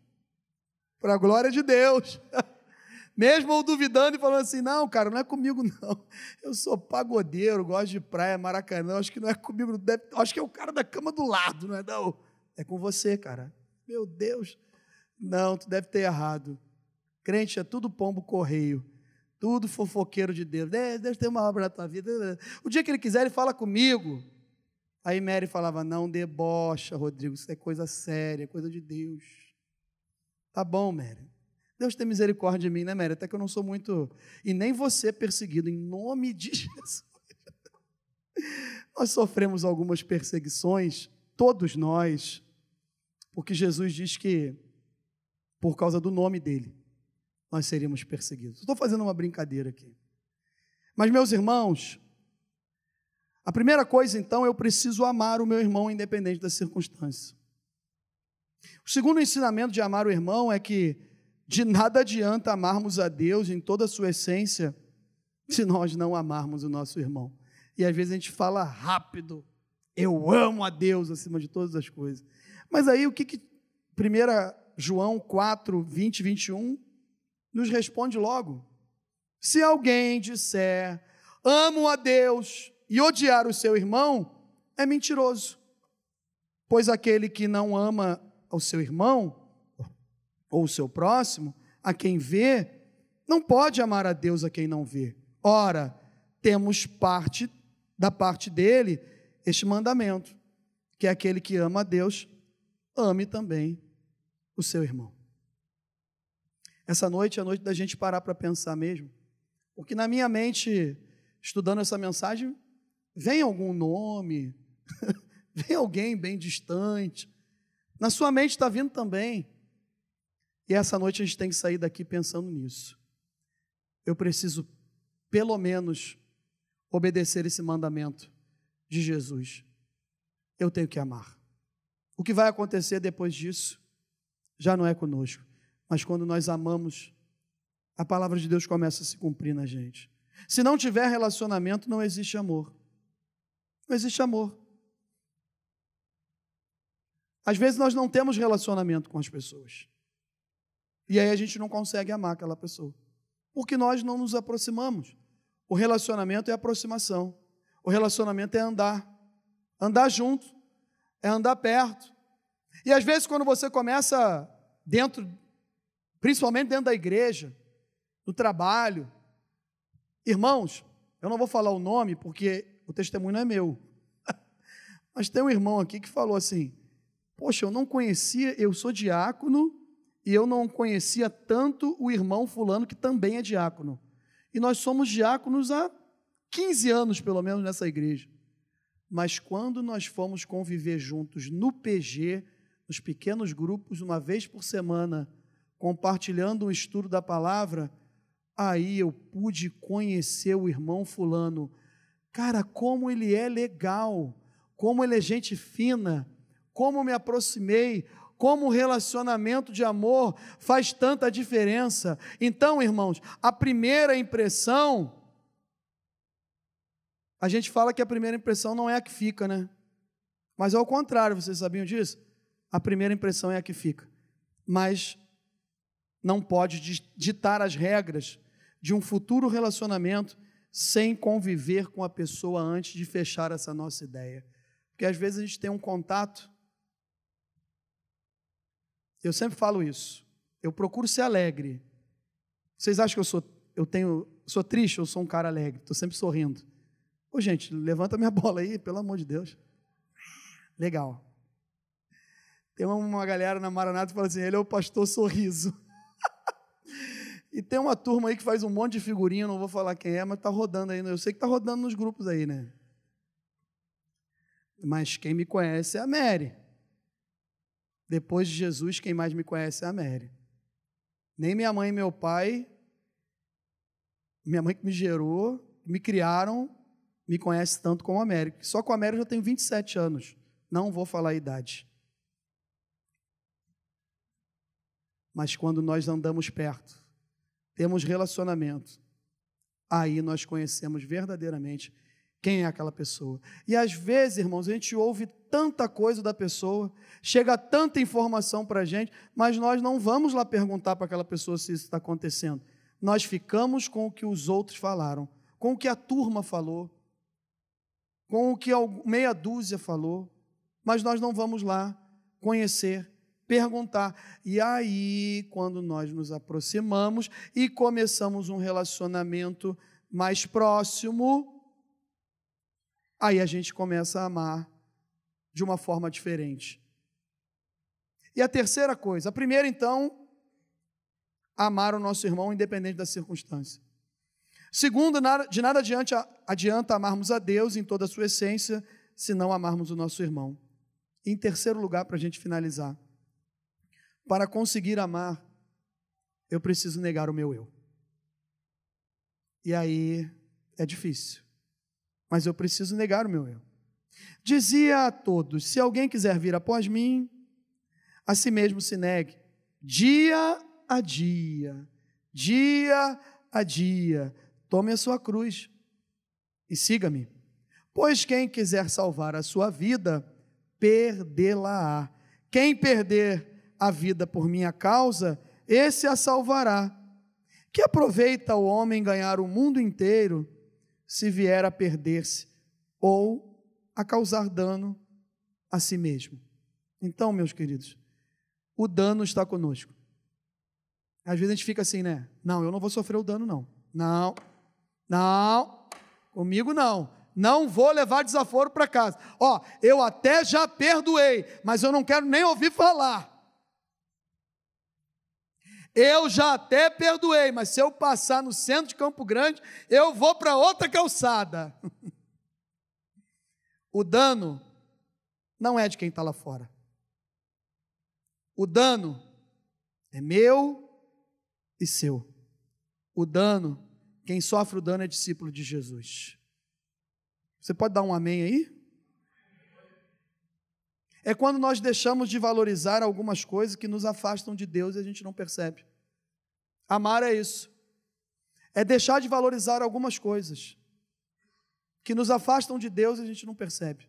Para a glória de Deus. Mesmo ou duvidando e falando assim: não, cara, não é comigo, não. Eu sou pagodeiro, gosto de praia, maracanã, acho que não é comigo, deve, acho que é o cara da cama do lado, não é? Não, é com você, cara. Meu Deus. Não, tu deve ter errado. Crente é tudo pombo correio, tudo fofoqueiro de Deus. Deus tem uma obra na tua vida. O dia que ele quiser, ele fala comigo. Aí Mary falava: não debocha, Rodrigo, isso é coisa séria, coisa de Deus. Tá bom, Mary. Deus tem misericórdia de mim, né, Mary? Até que eu não sou muito. E nem você perseguido, em nome de Jesus. Nós sofremos algumas perseguições, todos nós, porque Jesus diz que, por causa do nome dele, nós seríamos perseguidos. Estou fazendo uma brincadeira aqui. Mas, meus irmãos, a primeira coisa, então, eu preciso amar o meu irmão, independente das circunstâncias. O segundo ensinamento de amar o irmão é que de nada adianta amarmos a Deus em toda a sua essência se nós não amarmos o nosso irmão. E às vezes a gente fala rápido, eu amo a Deus acima de todas as coisas. Mas aí o que, que 1 João 4, 20 e 21 nos responde logo? Se alguém disser amo a Deus e odiar o seu irmão, é mentiroso. Pois aquele que não ama ao seu irmão, ou o seu próximo, a quem vê, não pode amar a Deus a quem não vê. Ora, temos parte da parte dele este mandamento, que é aquele que ama a Deus, ame também o seu irmão. Essa noite é a noite da gente parar para pensar mesmo, porque na minha mente, estudando essa mensagem, vem algum nome, vem alguém bem distante, na sua mente está vindo também. E essa noite a gente tem que sair daqui pensando nisso. Eu preciso, pelo menos, obedecer esse mandamento de Jesus. Eu tenho que amar. O que vai acontecer depois disso já não é conosco, mas quando nós amamos, a palavra de Deus começa a se cumprir na gente. Se não tiver relacionamento, não existe amor. Não existe amor. Às vezes nós não temos relacionamento com as pessoas. E aí a gente não consegue amar aquela pessoa. Porque nós não nos aproximamos. O relacionamento é aproximação. O relacionamento é andar. Andar junto. É andar perto. E às vezes, quando você começa dentro, principalmente dentro da igreja, no trabalho, irmãos, eu não vou falar o nome porque o testemunho não é meu. Mas tem um irmão aqui que falou assim: Poxa, eu não conhecia, eu sou diácono e eu não conhecia tanto o irmão fulano que também é diácono. E nós somos diáconos há 15 anos pelo menos nessa igreja. Mas quando nós fomos conviver juntos no PG, nos pequenos grupos, uma vez por semana, compartilhando um estudo da palavra, aí eu pude conhecer o irmão Fulano. Cara, como ele é legal, como ele é gente fina, como me aproximei, como o relacionamento de amor faz tanta diferença. Então, irmãos, a primeira impressão, a gente fala que a primeira impressão não é a que fica, né? Mas ao contrário, vocês sabiam disso? A primeira impressão é a que fica. Mas não pode ditar as regras de um futuro relacionamento sem conviver com a pessoa antes de fechar essa nossa ideia. Porque às vezes a gente tem um contato. Eu sempre falo isso. Eu procuro ser alegre. Vocês acham que eu sou eu tenho sou triste, eu sou um cara alegre, estou sempre sorrindo. Ô, gente, levanta minha bola aí, pelo amor de Deus. Legal. Tem uma galera na Maranata que fala assim: ele é o pastor sorriso. E tem uma turma aí que faz um monte de figurinha, não vou falar quem é, mas está rodando aí. Eu sei que está rodando nos grupos aí, né? Mas quem me conhece é a Mary. Depois de Jesus, quem mais me conhece é a Mary. Nem minha mãe e meu pai, minha mãe que me gerou, me criaram, me conhece tanto como a Mary. Só com a Mary eu já tenho 27 anos. Não vou falar a idade. Mas quando nós andamos perto, temos relacionamento, aí nós conhecemos verdadeiramente quem é aquela pessoa. E às vezes, irmãos, a gente ouve tanta coisa da pessoa, chega tanta informação para a gente, mas nós não vamos lá perguntar para aquela pessoa se isso está acontecendo. Nós ficamos com o que os outros falaram, com o que a turma falou, com o que meia dúzia falou, mas nós não vamos lá conhecer perguntar. E aí, quando nós nos aproximamos e começamos um relacionamento mais próximo, aí a gente começa a amar de uma forma diferente. E a terceira coisa, a primeira então, amar o nosso irmão independente da circunstância. Segundo, de nada adianta, adianta amarmos a Deus em toda a sua essência, se não amarmos o nosso irmão. Em terceiro lugar, para a gente finalizar, para conseguir amar, eu preciso negar o meu eu. E aí é difícil. Mas eu preciso negar o meu eu. Dizia a todos: se alguém quiser vir após mim, a si mesmo se negue, dia a dia, dia a dia, tome a sua cruz e siga-me. Pois quem quiser salvar a sua vida, perdê-la-á. Quem perder a vida por minha causa, esse a salvará. Que aproveita o homem ganhar o mundo inteiro se vier a perder-se ou a causar dano a si mesmo. Então, meus queridos, o dano está conosco. Às vezes a gente fica assim, né? Não, eu não vou sofrer o dano, não. Não, não, comigo não. Não vou levar desaforo para casa. Ó, eu até já perdoei, mas eu não quero nem ouvir falar. Eu já até perdoei, mas se eu passar no centro de Campo Grande, eu vou para outra calçada. o dano não é de quem está lá fora. O dano é meu e seu. O dano, quem sofre o dano é discípulo de Jesus. Você pode dar um amém aí? é quando nós deixamos de valorizar algumas coisas que nos afastam de Deus e a gente não percebe. Amar é isso. É deixar de valorizar algumas coisas que nos afastam de Deus e a gente não percebe.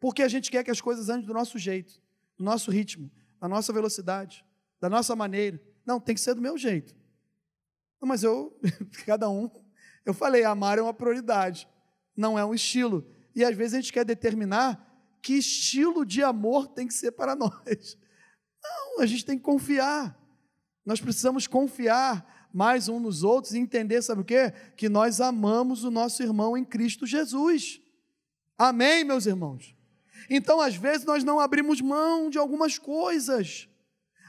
Porque a gente quer que as coisas andem do nosso jeito, do nosso ritmo, da nossa velocidade, da nossa maneira. Não, tem que ser do meu jeito. Mas eu, cada um, eu falei, amar é uma prioridade, não é um estilo. E às vezes a gente quer determinar que estilo de amor tem que ser para nós. Não, a gente tem que confiar. Nós precisamos confiar mais uns nos outros e entender, sabe o quê? Que nós amamos o nosso irmão em Cristo Jesus. Amém, meus irmãos? Então, às vezes, nós não abrimos mão de algumas coisas.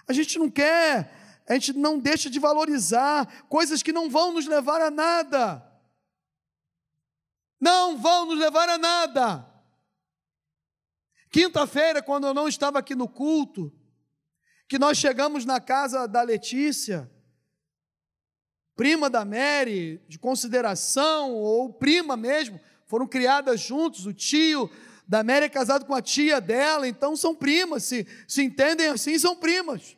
A gente não quer, a gente não deixa de valorizar coisas que não vão nos levar a nada. não vão nos levar a nada. Quinta-feira, quando eu não estava aqui no culto, que nós chegamos na casa da Letícia, prima da Mary, de consideração, ou prima mesmo, foram criadas juntos, o tio da Mary é casado com a tia dela, então são primas, se, se entendem assim, são primas.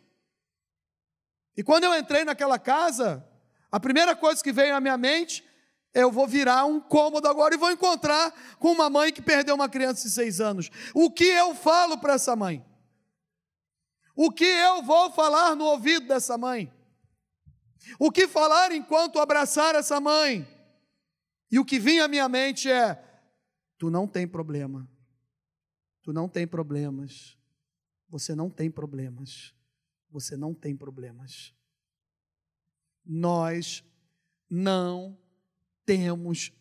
E quando eu entrei naquela casa, a primeira coisa que veio à minha mente eu vou virar um cômodo agora e vou encontrar com uma mãe que perdeu uma criança de seis anos. O que eu falo para essa mãe? O que eu vou falar no ouvido dessa mãe? O que falar enquanto abraçar essa mãe? E o que vinha à minha mente é: tu não tem problema, tu não tem problemas, você não tem problemas, você não tem problemas. Nós não temos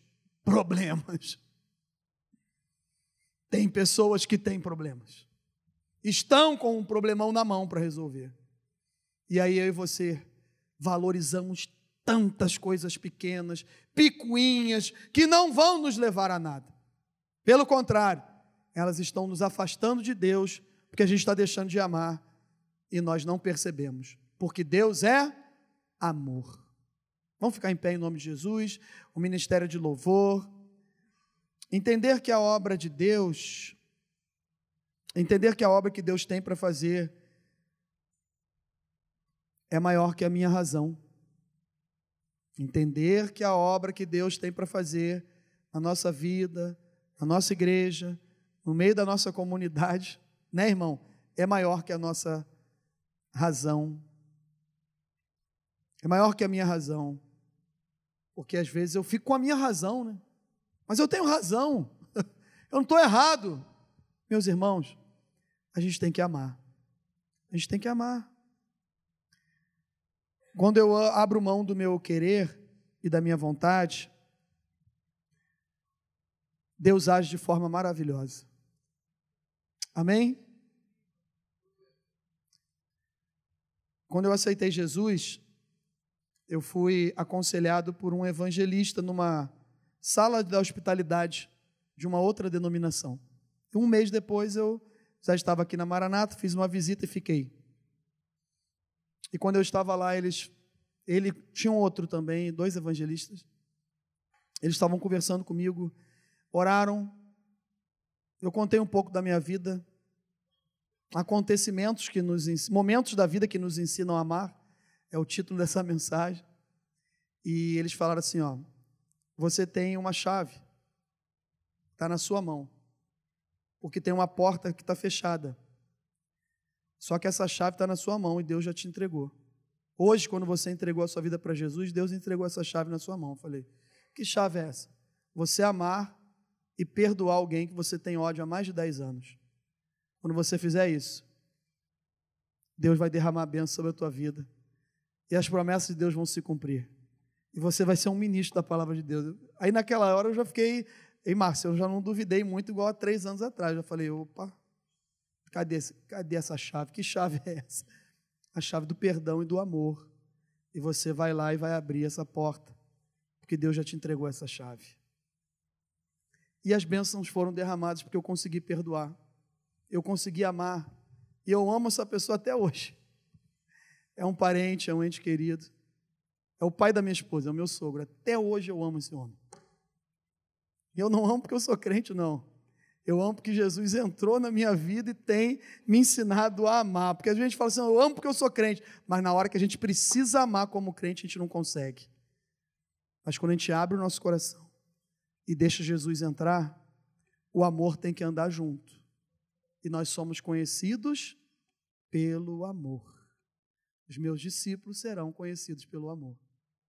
problemas. Tem pessoas que têm problemas. Estão com um problemão na mão para resolver. E aí eu e você valorizamos tantas coisas pequenas, picuinhas, que não vão nos levar a nada. Pelo contrário, elas estão nos afastando de Deus, porque a gente está deixando de amar e nós não percebemos. Porque Deus é amor. Vamos ficar em pé em nome de Jesus, o ministério de louvor. Entender que a obra de Deus, entender que a obra que Deus tem para fazer é maior que a minha razão. Entender que a obra que Deus tem para fazer na nossa vida, na nossa igreja, no meio da nossa comunidade, né, irmão? É maior que a nossa razão. É maior que a minha razão. Porque às vezes eu fico com a minha razão, né? Mas eu tenho razão. Eu não estou errado. Meus irmãos, a gente tem que amar. A gente tem que amar. Quando eu abro mão do meu querer e da minha vontade, Deus age de forma maravilhosa. Amém? Quando eu aceitei Jesus, eu fui aconselhado por um evangelista numa sala da hospitalidade de uma outra denominação. Um mês depois eu já estava aqui na Maranata, fiz uma visita e fiquei. E quando eu estava lá, eles, ele tinha um outro também, dois evangelistas. Eles estavam conversando comigo, oraram. Eu contei um pouco da minha vida, acontecimentos que nos momentos da vida que nos ensinam a amar é o título dessa mensagem. E eles falaram assim: ó, você tem uma chave, está na sua mão, porque tem uma porta que está fechada. Só que essa chave está na sua mão e Deus já te entregou. Hoje, quando você entregou a sua vida para Jesus, Deus entregou essa chave na sua mão. Eu falei: que chave é essa? Você amar e perdoar alguém que você tem ódio há mais de 10 anos. Quando você fizer isso, Deus vai derramar bênção sobre a tua vida e as promessas de Deus vão se cumprir. E você vai ser um ministro da palavra de Deus. Aí naquela hora eu já fiquei, ei Márcio, eu já não duvidei muito igual há três anos atrás. Eu já falei, opa, cadê, cadê essa chave? Que chave é essa? A chave do perdão e do amor. E você vai lá e vai abrir essa porta, porque Deus já te entregou essa chave. E as bênçãos foram derramadas porque eu consegui perdoar, eu consegui amar, e eu amo essa pessoa até hoje é um parente, é um ente querido. É o pai da minha esposa, é o meu sogro. Até hoje eu amo esse homem. Eu não amo porque eu sou crente, não. Eu amo porque Jesus entrou na minha vida e tem me ensinado a amar. Porque a gente fala assim, eu amo porque eu sou crente. Mas na hora que a gente precisa amar como crente, a gente não consegue. Mas quando a gente abre o nosso coração e deixa Jesus entrar, o amor tem que andar junto. E nós somos conhecidos pelo amor. Os meus discípulos serão conhecidos pelo amor.